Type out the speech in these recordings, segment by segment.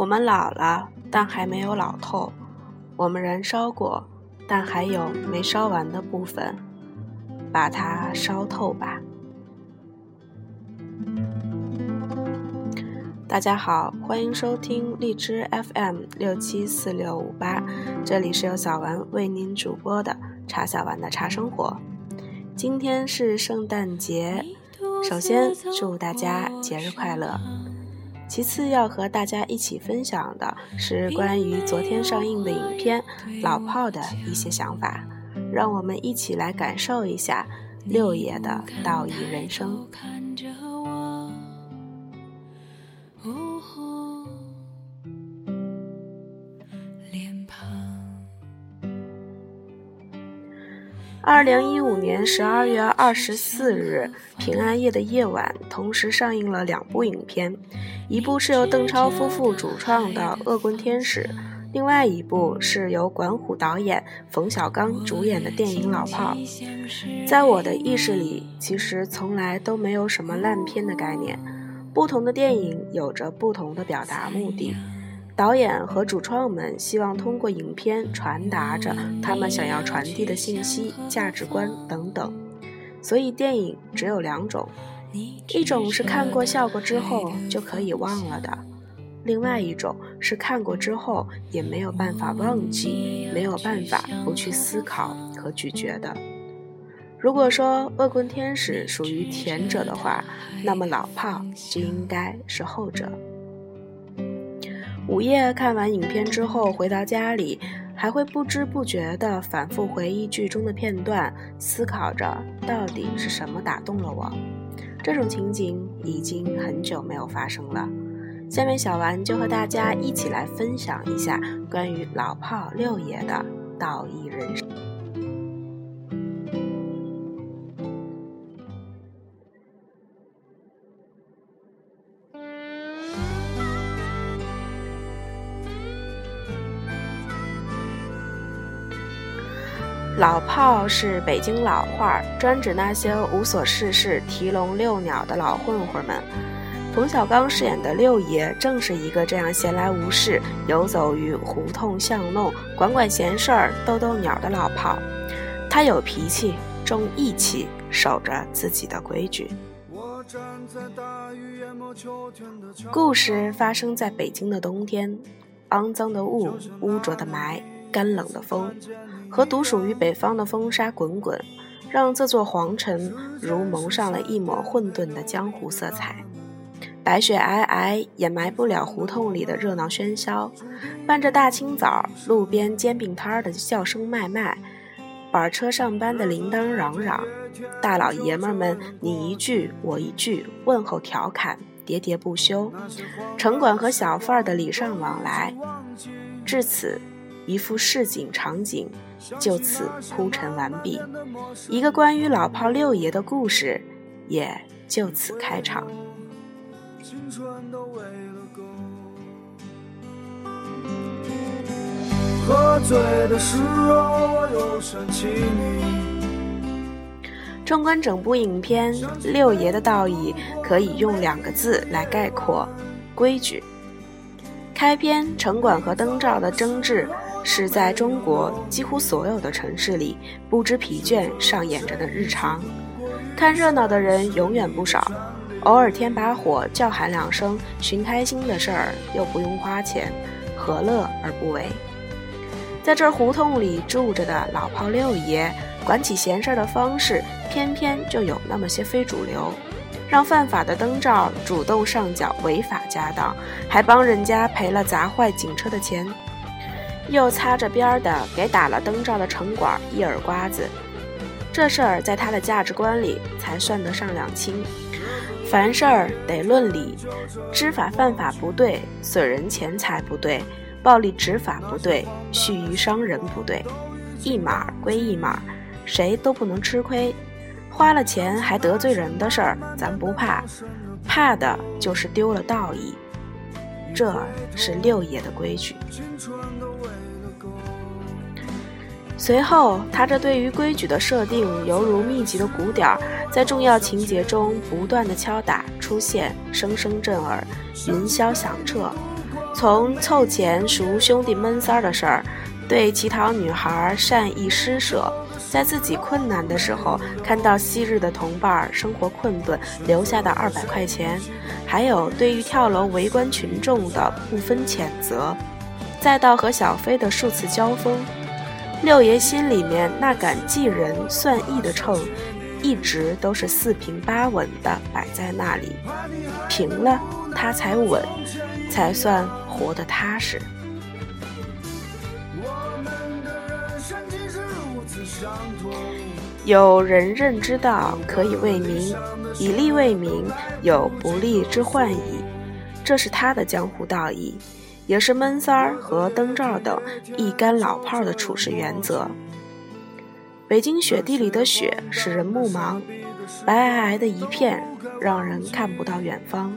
我们老了，但还没有老透；我们燃烧过，但还有没烧完的部分，把它烧透吧。大家好，欢迎收听荔枝 FM 六七四六五八，这里是由小丸为您主播的茶小丸的茶生活。今天是圣诞节，首先祝大家节日快乐。其次要和大家一起分享的是关于昨天上映的影片《老炮》的一些想法，让我们一起来感受一下六爷的道义人生。二零一五年十二月二十四日平安夜的夜晚，同时上映了两部影片，一部是由邓超夫妇主创的《恶棍天使》，另外一部是由管虎导演、冯小刚主演的电影《老炮儿》。在我的意识里，其实从来都没有什么烂片的概念，不同的电影有着不同的表达目的。导演和主创们希望通过影片传达着他们想要传递的信息、价值观等等，所以电影只有两种：一种是看过效果之后就可以忘了的；另外一种是看过之后也没有办法忘记、没有办法不去思考和咀嚼的。如果说《恶棍天使》属于前者的话，那么《老炮》就应该是后者。午夜看完影片之后，回到家里，还会不知不觉地反复回忆剧中的片段，思考着到底是什么打动了我。这种情景已经很久没有发生了。下面小丸就和大家一起来分享一下关于老炮六爷的道义人生。老炮是北京老话，专指那些无所事事、提笼遛鸟的老混混们。冯小刚饰演的六爷正是一个这样闲来无事、游走于胡同巷弄、管管闲事儿、逗逗鸟的老炮。他有脾气，重义气，守着自己的规矩。故事发生在北京的冬天，肮脏的雾，污浊的霾，干冷的风。和独属于北方的风沙滚滚，让这座皇城如蒙上了一抹混沌的江湖色彩。白雪皑皑，掩埋不了胡同里的热闹喧嚣。伴着大清早路边煎饼摊儿的笑声麦麦，板车上班的铃铛嚷嚷，大老爷们们你一句我一句问候调侃，喋喋不休。城管和小贩的礼尚往来，至此。一幅市井场景就此铺陈完毕，一个关于老炮六爷的故事也就此开场。纵观整部影片，六爷的道义可以用两个字来概括：规矩。开篇，城管和灯罩的争执。是在中国几乎所有的城市里不知疲倦上演着的日常，看热闹的人永远不少，偶尔添把火叫喊两声寻开心的事儿又不用花钱，何乐而不为？在这胡同里住着的老炮六爷，管起闲事儿的方式偏偏就有那么些非主流，让犯法的灯罩主动上缴违法家当，还帮人家赔了砸坏警车的钱。又擦着边儿的给打了灯罩的城管一耳刮子，这事儿在他的价值观里才算得上两清。凡事儿得论理，知法犯法不对，损人钱财不对，暴力执法不对，蓄意伤人不对，一码归一码，谁都不能吃亏。花了钱还得罪人的事儿，咱不怕，怕的就是丢了道义。这是六爷的规矩。随后，他这对于规矩的设定，犹如密集的鼓点儿，在重要情节中不断的敲打、出现，声声震耳，云霄响彻。从凑钱赎兄弟闷三儿的事儿，对乞讨女孩善意施舍，在自己困难的时候看到昔日的同伴生活困顿留下的二百块钱，还有对于跳楼围观群众的不分谴责，再到和小飞的数次交锋，六爷心里面那杆计人算义的秤，一直都是四平八稳的摆在那里，平了他才稳，才算。活得踏实。有人任之道，可以为民；以利为民，有不利之患矣。这是他的江湖道义，也是闷三儿和灯罩等一干老炮儿的处事原则。北京雪地里的雪使人目盲，白皑皑的一片，让人看不到远方。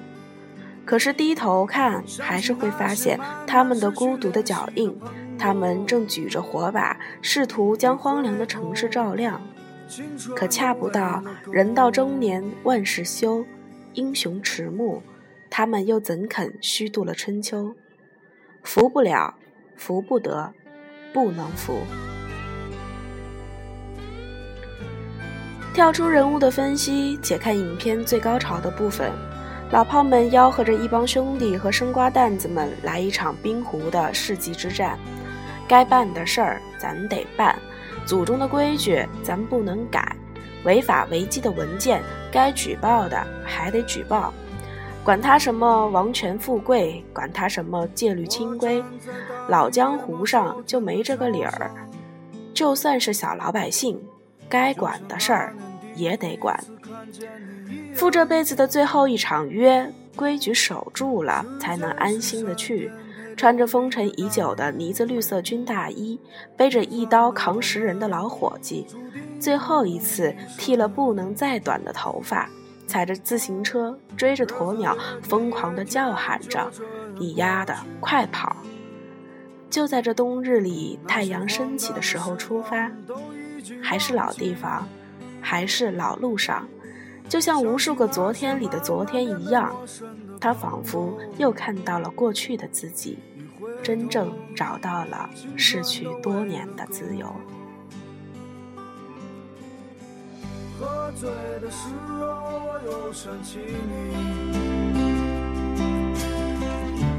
可是低头看，还是会发现他们的孤独的脚印。他们正举着火把，试图将荒凉的城市照亮。可恰不到人到中年万事休，英雄迟暮，他们又怎肯虚度了春秋？服不了，服不得，不能服。跳出人物的分析，且看影片最高潮的部分。老炮们吆喝着一帮兄弟和生瓜蛋子们来一场冰湖的世纪之战，该办的事儿咱得办，祖宗的规矩咱不能改，违法违纪的文件该举报的还得举报，管他什么王权富贵，管他什么戒律清规，老江湖上就没这个理儿，就算是小老百姓，该管的事儿也得管。赴这辈子的最后一场约，规矩守住了，才能安心的去。穿着风尘已久的呢子绿色军大衣，背着一刀扛十人的老伙计，最后一次剃了不能再短的头发，踩着自行车追着鸵鸟，疯狂的叫喊着：“你丫的，快跑！”就在这冬日里，太阳升起的时候出发，还是老地方，还是老路上。就像无数个昨天里的昨天一样，他仿佛又看到了过去的自己，真正找到了逝去多年的自由。醉的时候，我又想起你，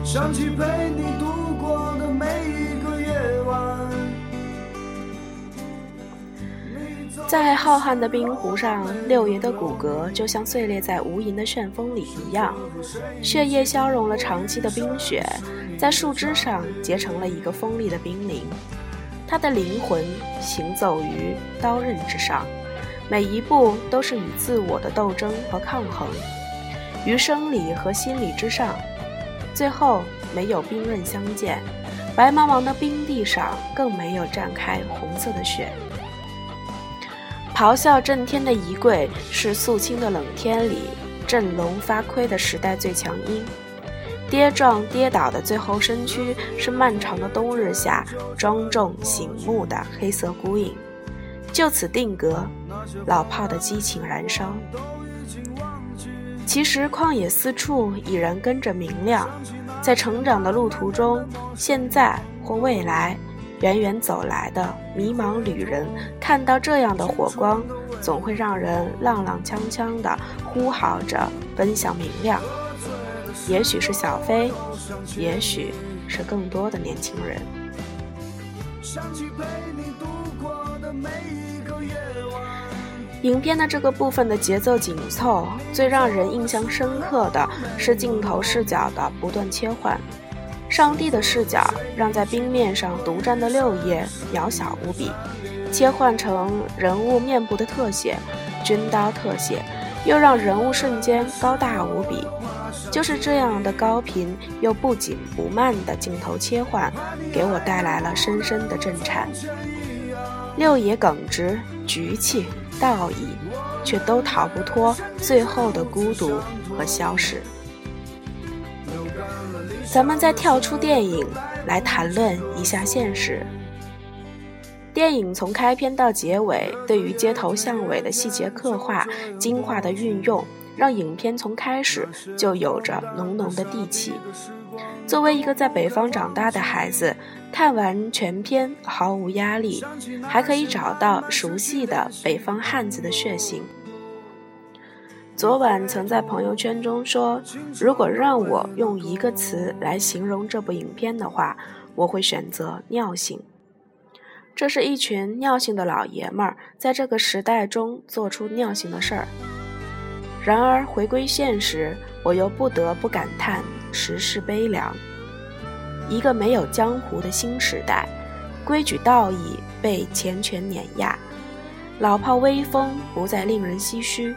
想起陪你度过的每一个夜晚。在浩瀚的冰湖上，六爷的骨骼就像碎裂在无垠的旋风里一样，血液消融了长期的冰雪，在树枝上结成了一个锋利的冰凌。他的灵魂行走于刀刃之上，每一步都是与自我的斗争和抗衡，于生理和心理之上。最后没有冰刃相见，白茫茫的冰地上更没有绽开红色的雪。咆哮震天的仪柜是肃清的冷天里振聋发聩的时代最强音，跌撞跌倒的最后身躯是漫长的冬日下庄重醒目的黑色孤影，就此定格。老炮的激情燃烧。其实旷野四处已然跟着明亮，在成长的路途中，现在或未来。远远走来的迷茫旅人，看到这样的火光，总会让人踉踉跄跄地呼号着奔向明亮。也许是小飞，也许是更多的年轻人。想起陪你度过的每一个夜晚影片的这个部分的节奏紧凑，最让人印象深刻的是镜头视角的不断切换。上帝的视角让在冰面上独占的六爷渺小无比，切换成人物面部的特写，军刀特写，又让人物瞬间高大无比。就是这样的高频又不紧不慢的镜头切换，给我带来了深深的震颤。六爷耿直、局气、道义，却都逃不脱最后的孤独和消逝。咱们再跳出电影来谈论一下现实。电影从开篇到结尾，对于街头巷尾的细节刻画、精化的运用，让影片从开始就有着浓浓的地气。作为一个在北方长大的孩子，看完全片毫无压力，还可以找到熟悉的北方汉子的血性。昨晚曾在朋友圈中说，如果让我用一个词来形容这部影片的话，我会选择尿性。这是一群尿性的老爷们儿在这个时代中做出尿性的事儿。然而回归现实，我又不得不感叹时事悲凉。一个没有江湖的新时代，规矩道义被钱权碾压，老炮威风不再令人唏嘘。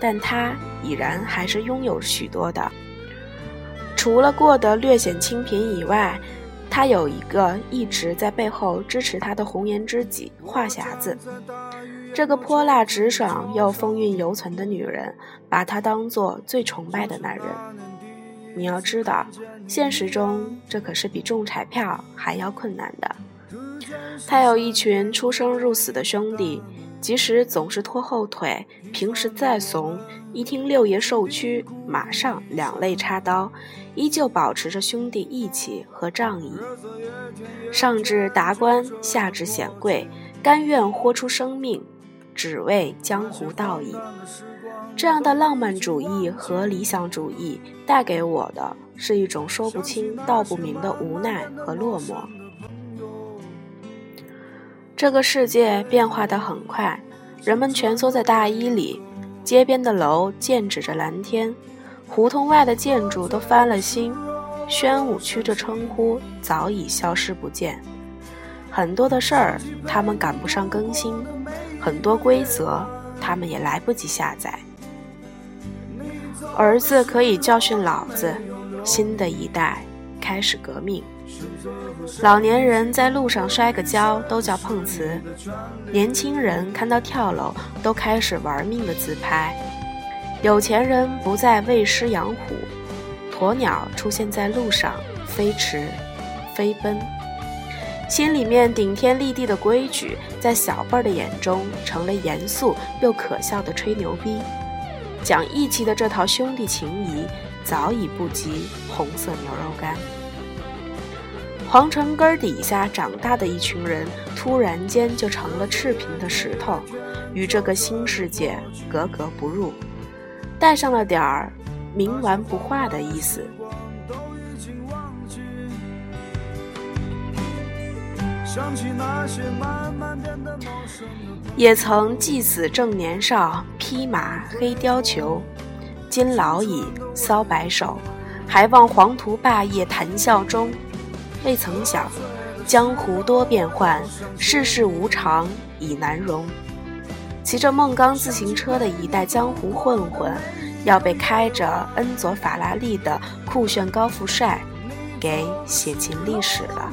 但他已然还是拥有许多的，除了过得略显清贫以外，他有一个一直在背后支持他的红颜知己话匣子。这个泼辣直爽又风韵犹存的女人，把他当做最崇拜的男人。你要知道，现实中这可是比中彩票还要困难的。他有一群出生入死的兄弟。即使总是拖后腿，平时再怂，一听六爷受屈，马上两肋插刀，依旧保持着兄弟义气和仗义。上至达官，下至显贵，甘愿豁出生命，只为江湖道义。这样的浪漫主义和理想主义，带给我的是一种说不清道不明的无奈和落寞。这个世界变化得很快，人们蜷缩在大衣里，街边的楼剑指着蓝天，胡同外的建筑都翻了新，宣武区这称呼早已消失不见。很多的事儿他们赶不上更新，很多规则他们也来不及下载。儿子可以教训老子，新的一代开始革命。老年人在路上摔个跤都叫碰瓷，年轻人看到跳楼都开始玩命的自拍，有钱人不再喂狮养虎，鸵鸟出现在路上飞驰、飞奔，心里面顶天立地的规矩，在小辈儿的眼中成了严肃又可笑的吹牛逼，讲义气的这套兄弟情谊早已不及红色牛肉干。皇城根儿底下长大的一群人，突然间就成了赤贫的石头，与这个新世界格格不入，带上了点儿冥顽不化的意思。也曾寄死正年少，披马黑貂裘，今老矣搔白首，还望黄图霸业谈笑中。未曾想，江湖多变幻，世事无常已难容。骑着孟刚自行车的一代江湖混混，要被开着恩佐法拉利的酷炫高富帅给写进历史了。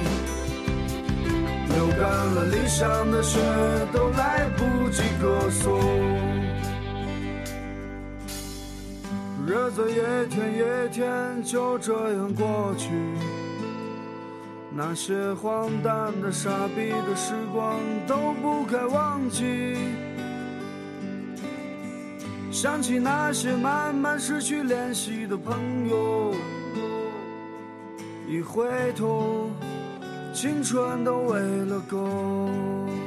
干了理想的血，都来不及歌颂。日子一天一天就这样过去。那些荒诞的、傻逼的时光都不该忘记。想起那些慢慢失去联系的朋友，一回头，青春都喂了狗。